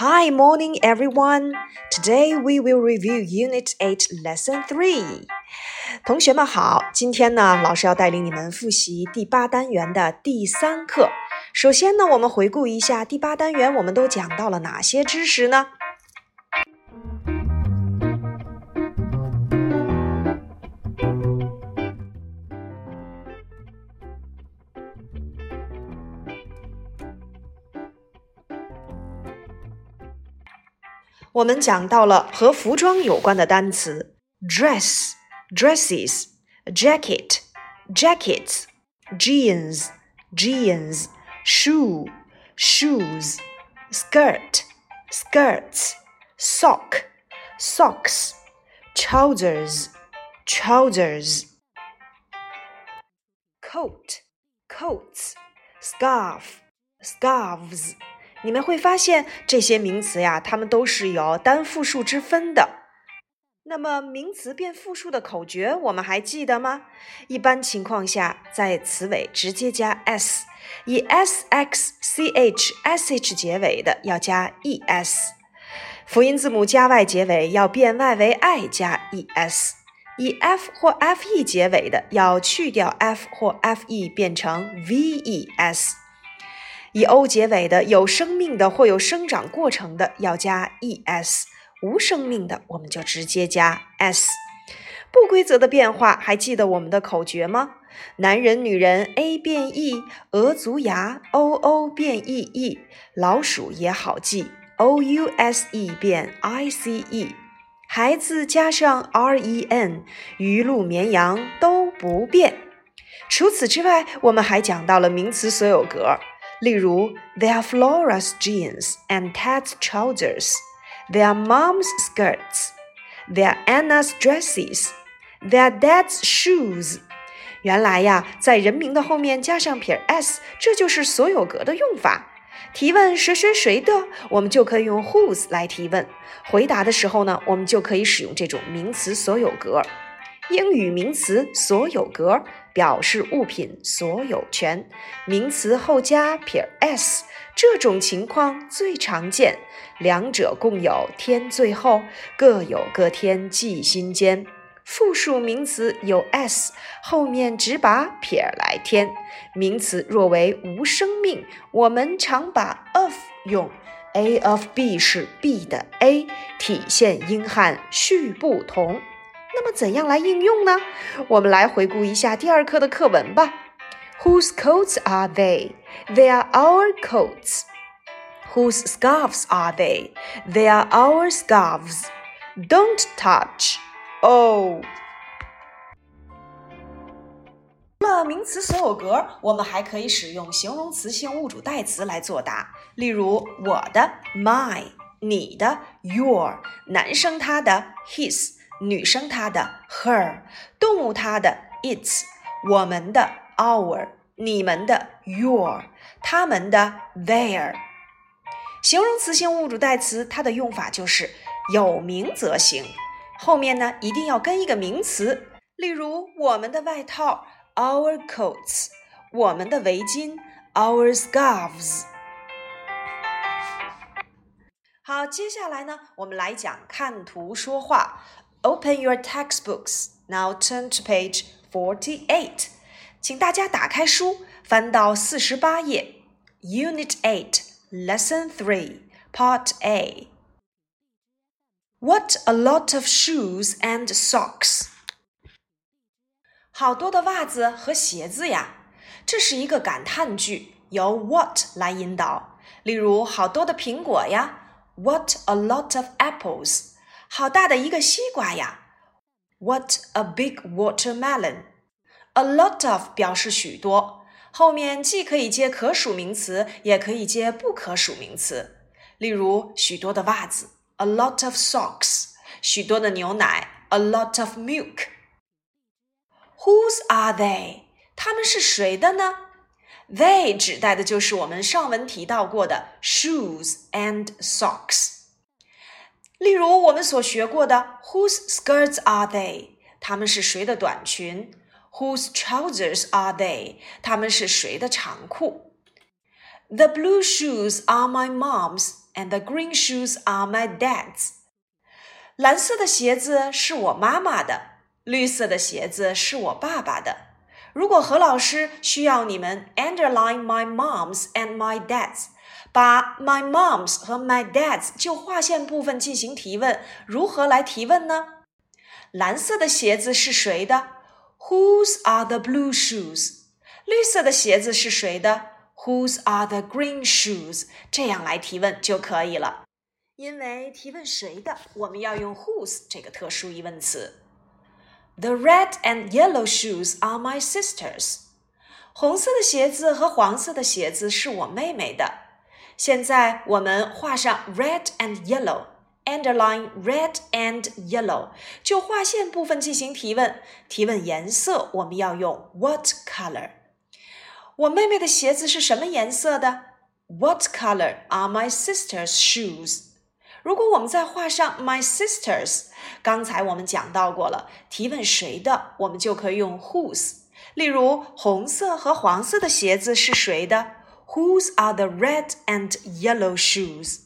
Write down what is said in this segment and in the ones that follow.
Hi, morning everyone. Today we will review Unit Eight, Lesson Three. 同学们好，今天呢，老师要带领你们复习第八单元的第三课。首先呢，我们回顾一下第八单元，我们都讲到了哪些知识呢？我们讲到了和服装有关的单词：dress、dresses、jacket、jackets、jeans、jeans、shoe、shoes、skirt、skirts、sock、socks、trousers、trousers、coat、coats、scarf、scarves。 你们会发现这些名词呀，它们都是有单复数之分的。那么名词变复数的口诀，我们还记得吗？一般情况下，在词尾直接加 s，以 s x c h s h 结尾的要加 e s，辅音字母加 y 结尾要变 y 为 i 加 e s，以 f 或 f e 结尾的要去掉 f 或 f e 变成 v e s。以 o 结尾的有生命的或有生长过程的要加 es，无生命的我们就直接加 s。不规则的变化，还记得我们的口诀吗？男人、女人 a 变 e，鹅足牙 o o 变 e e，老鼠也好记 o u s e 变 i c e，孩子加上 r e n，鱼鹿绵羊都不变。除此之外，我们还讲到了名词所有格。例如，They are Flora's jeans and Ted's trousers. They are Mom's skirts. They are Anna's dresses. They are Dad's shoes. 原来呀，在人名的后面加上撇 s，这就是所有格的用法。提问谁谁谁的，我们就可以用 whose 来提问。回答的时候呢，我们就可以使用这种名词所有格。英语名词所有格表示物品所有权，名词后加撇 s，这种情况最常见。两者共有添最后，各有各添记心间。复数名词有 s，后面只把撇来添。名词若为无生命，我们常把 of 用。A of B 是 B 的 A，体现英汉序不同。那么怎样来应用呢？我们来回顾一下第二课的课文吧。Whose coats are they? They are our coats. Whose scarves are they? They are our scarves. Don't touch. Oh. 除了名词所有格，我们还可以使用形容词性物主代词来作答。例如，我的 my，你的 your，男生他的 his。女生她的 her，动物它的 its，我们的 our，你们的 your，他们的 their。形容词性物主代词，它的用法就是有名则行，后面呢一定要跟一个名词。例如，我们的外套 our coats，我们的围巾 our scarves。好，接下来呢，我们来讲看图说话。Open your textbooks. Now turn to page forty-eight. 请大家打开书，翻到四十八页。Unit Eight, Lesson Three, Part A. What a lot of shoes and socks! 好多的袜子和鞋子呀！这是一个感叹句，由 what 来引导。例如，好多的苹果呀！What a lot of apples! 好大的一个西瓜呀！What a big watermelon! A lot of 表示许多，后面既可以接可数名词，也可以接不可数名词。例如，许多的袜子，a lot of socks；许多的牛奶，a lot of milk。Whose are they？他们是谁的呢？They 指代的就是我们上文提到过的 shoes and socks。 例如我们所学过的，Whose skirts are they？他们是谁的短裙？Whose trousers are they？他们是谁的长裤？The blue shoes are my mom's。 and the green shoes are my dad's。蓝色的鞋子是我妈妈的，绿色的鞋子是我爸爸的。如果何老师需要你们 underline my mom's and my dad's， 把 my mom's 和 my dad's 就划线部分进行提问，如何来提问呢？蓝色的鞋子是谁的？Whose are the blue shoes？绿色的鞋子是谁的？Whose are the green shoes？这样来提问就可以了。因为提问谁的，我们要用 whose 这个特殊疑问词。The red and yellow shoes are my sisters。红色的鞋子和黄色的鞋子是我妹妹的。现在我们画上 red and yellow，underline red and yellow，就划线部分进行提问。提问颜色，我们要用 what color？我妹妹的鞋子是什么颜色的？What color are my sister's shoes？如果我们再画上 my sisters，刚才我们讲到过了，提问谁的，我们就可以用 whose。例如，红色和黄色的鞋子是谁的 ？Whose are the red and yellow shoes?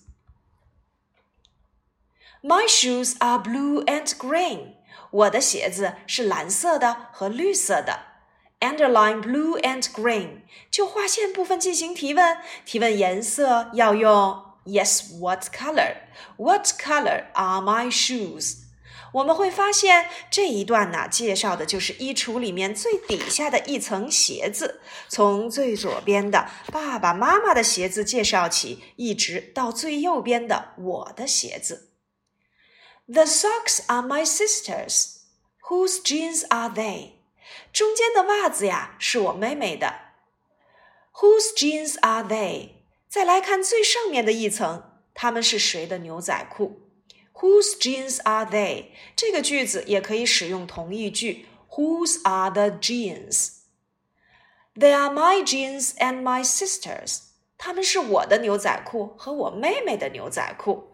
My shoes are blue and green. 我的鞋子是蓝色的和绿色的。Underline blue and green，就划线部分进行提问。提问颜色要用。Yes, what color? What color are my shoes? 我们会发现这一段呢，介绍的就是衣橱里面最底下的一层鞋子，从最左边的爸爸妈妈的鞋子介绍起，一直到最右边的我的鞋子。The socks are my sisters. Whose jeans are they? 中间的袜子呀，是我妹妹的。Whose jeans are they? 再来看最上面的一层，他们是谁的牛仔裤 ？Whose jeans are they？这个句子也可以使用同义句：Whose are the jeans？They are my jeans and my sister's。他们是我的牛仔裤和我妹妹的牛仔裤。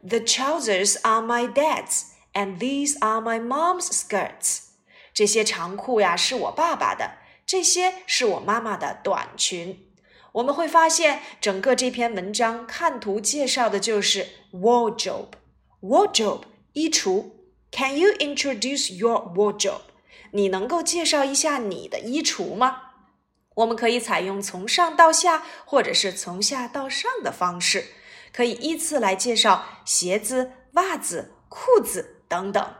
The trousers are my dad's and these are my mom's skirts。这些长裤呀是我爸爸的，这些是我妈妈的短裙。我们会发现，整个这篇文章看图介绍的就是 Wardrobe 衣橱。Can you introduce your wardrobe？你能够介绍一下你的衣橱吗？我们可以采用从上到下，或者是从下到上的方式，可以依次来介绍鞋子、袜子、裤子等等。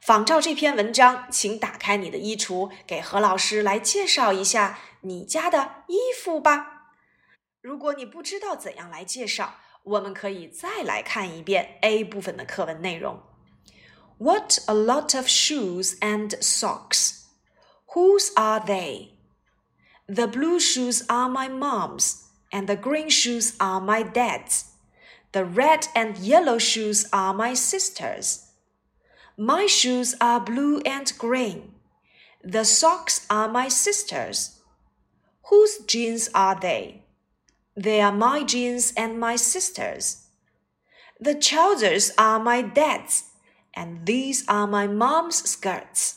仿照这篇文章，请打开你的衣橱，给何老师来介绍一下你家的衣服吧。如果你不知道怎样来介绍，我们可以再来看一遍 A 部分的课文内容。What a lot of shoes and socks! Whose are they? The blue shoes are my mom's, and the green shoes are my dad's. The red and yellow shoes are my sister's. My shoes are blue and green. The socks are my sister's. Whose jeans are they? They are my jeans and my sister's. The trousers are my dad's, and these are my mom's skirts.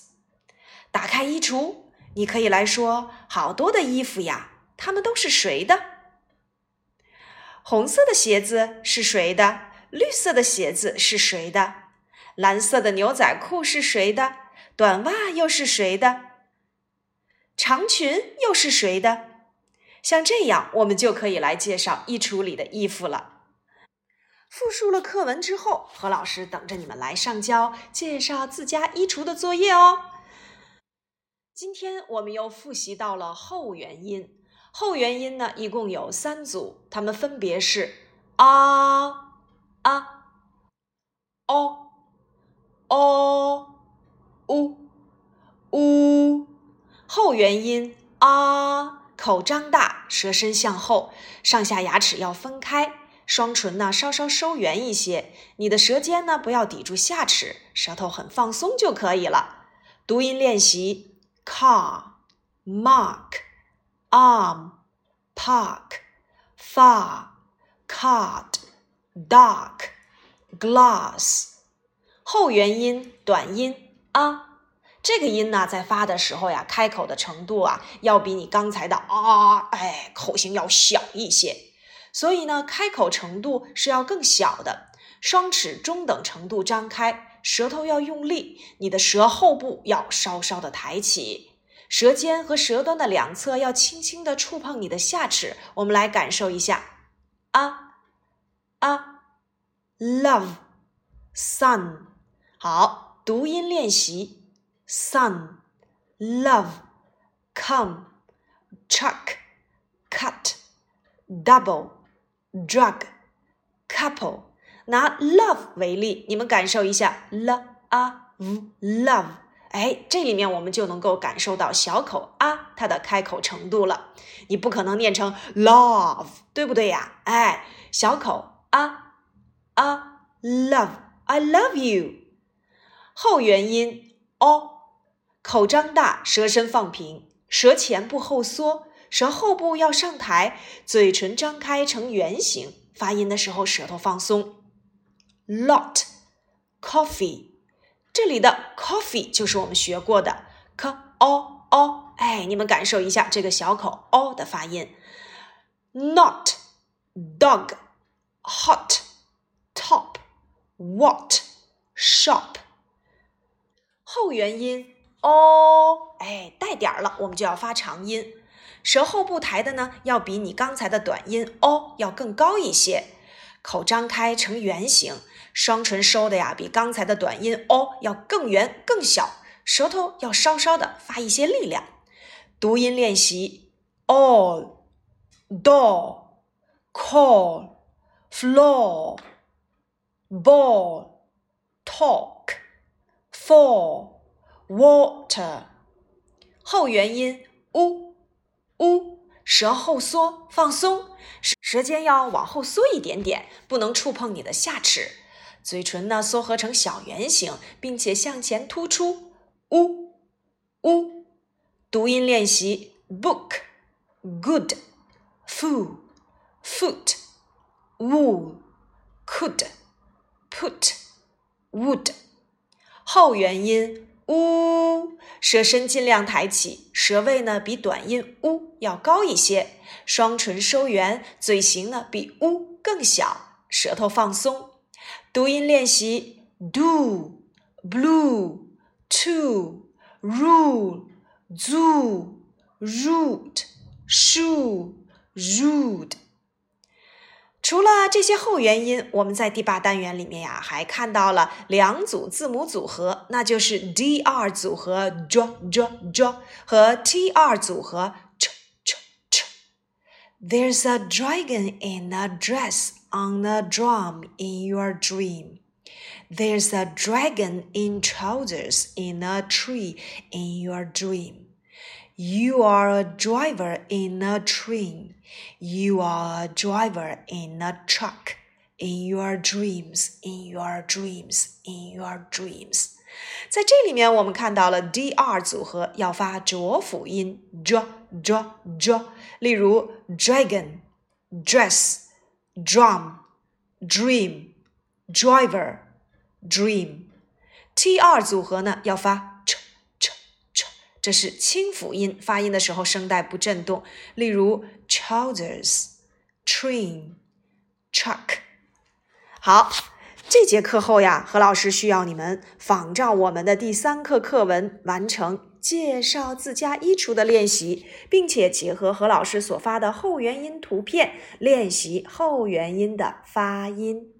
打开衣橱，你可以来说好多的衣服呀，它们都是谁的？红色的鞋子是谁的？绿色的鞋子是谁的？蓝色的牛仔裤是谁的？短袜又是谁的？长裙又是谁的？ 像这样，我们就可以来介绍衣橱里的衣服了。复述了课文之后，何老师等着你们来上交介绍自家衣橱的作业哦。今天我们又复习到了后元音，后元音呢一共有三组，它们分别是啊啊、哦、哦、呜、呜。后元音啊。口张大，舌身向后，上下牙齿要分开，双唇呢稍稍收圆一些。你的舌尖呢不要抵住下齿，舌头很放松就可以了。读音练习：car、mark、arm、park、far、card、dark、glass。后元音短音啊。这个音呢，在发的时候呀，开口的程度啊，要比你刚才的啊，哎，口型要小一些。所以呢，开口程度是要更小的。双齿中等程度张开，舌头要用力，你的舌后部要稍稍的抬起，舌尖和舌端的两侧要轻轻的触碰你的下齿。我们来感受一下，啊啊，love，sun，好，读音练习 ，sun，love，come，chuck，cut，double，drug，couple。拿 love 为例，你们感受一下 l a v love，哎，这里面我们就能够感受到小口啊它的开口程度了。你不可能念成 love，对不对呀？哎，小口啊啊 love，I love you。后元音 o， 口张大，舌身放平，舌前部后缩，舌后部要上抬，嘴唇张开成圆形，发音的时候舌头放松。lot coffee，这里的 coffee 就是我们学过的 k o o，哎，你们感受一下这个小口 o 的发音。not dog hot top what shop，后元音 o，哎，带点儿了，我们就要发长音，舌后部抬的呢，要比你刚才的短音 o 要更高一些。口张开成圆形，双唇收的呀，比刚才的短音 o 要更圆更小，舌头要稍稍的发一些力量。读音练习：all door call floor ball talk fall water。后元音 u u，舌后缩放松。舌舌尖要往后缩一点点，不能触碰你的下齿。嘴唇呢，缩合成小圆形，并且向前突出。呜呜，读音练习：book good fool foot wool could put would。后元音呜，舌身尽量抬起，舌位呢比短音呜要高一些。双唇收圆，嘴型呢比呜更小，舌头放松。读音练习：do blue to rule zoo root shoe rude。除了这些后元音，我们在第八单元里面呀，还看到了两组字母组合，那就是 dr 组合 j j j 和 tr 组合。There's a dragon in a dress on a drum in your dream. There's a dragon in trousers in a tree in your dream. You are a driver in a train. You are a driver in a truck. In your dreams, in your dreams, in your dreams. 在这里面，我们看到了 d r 组合要发浊辅音 j j j，例如 dragon、dress、drum、dream、driver、dream。t r 组合呢要发 ch ch ch， 这是清辅音，发音的时候声带不震动。例如 trousers、train、truck。好。这节课后呀，何老师需要你们仿照我们的第三课课文完成介绍自家衣橱的练习，并且结合何老师所发的后元音图片练习后元音的发音。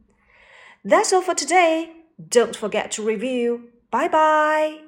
That's all for today. Don't forget to review. Bye bye.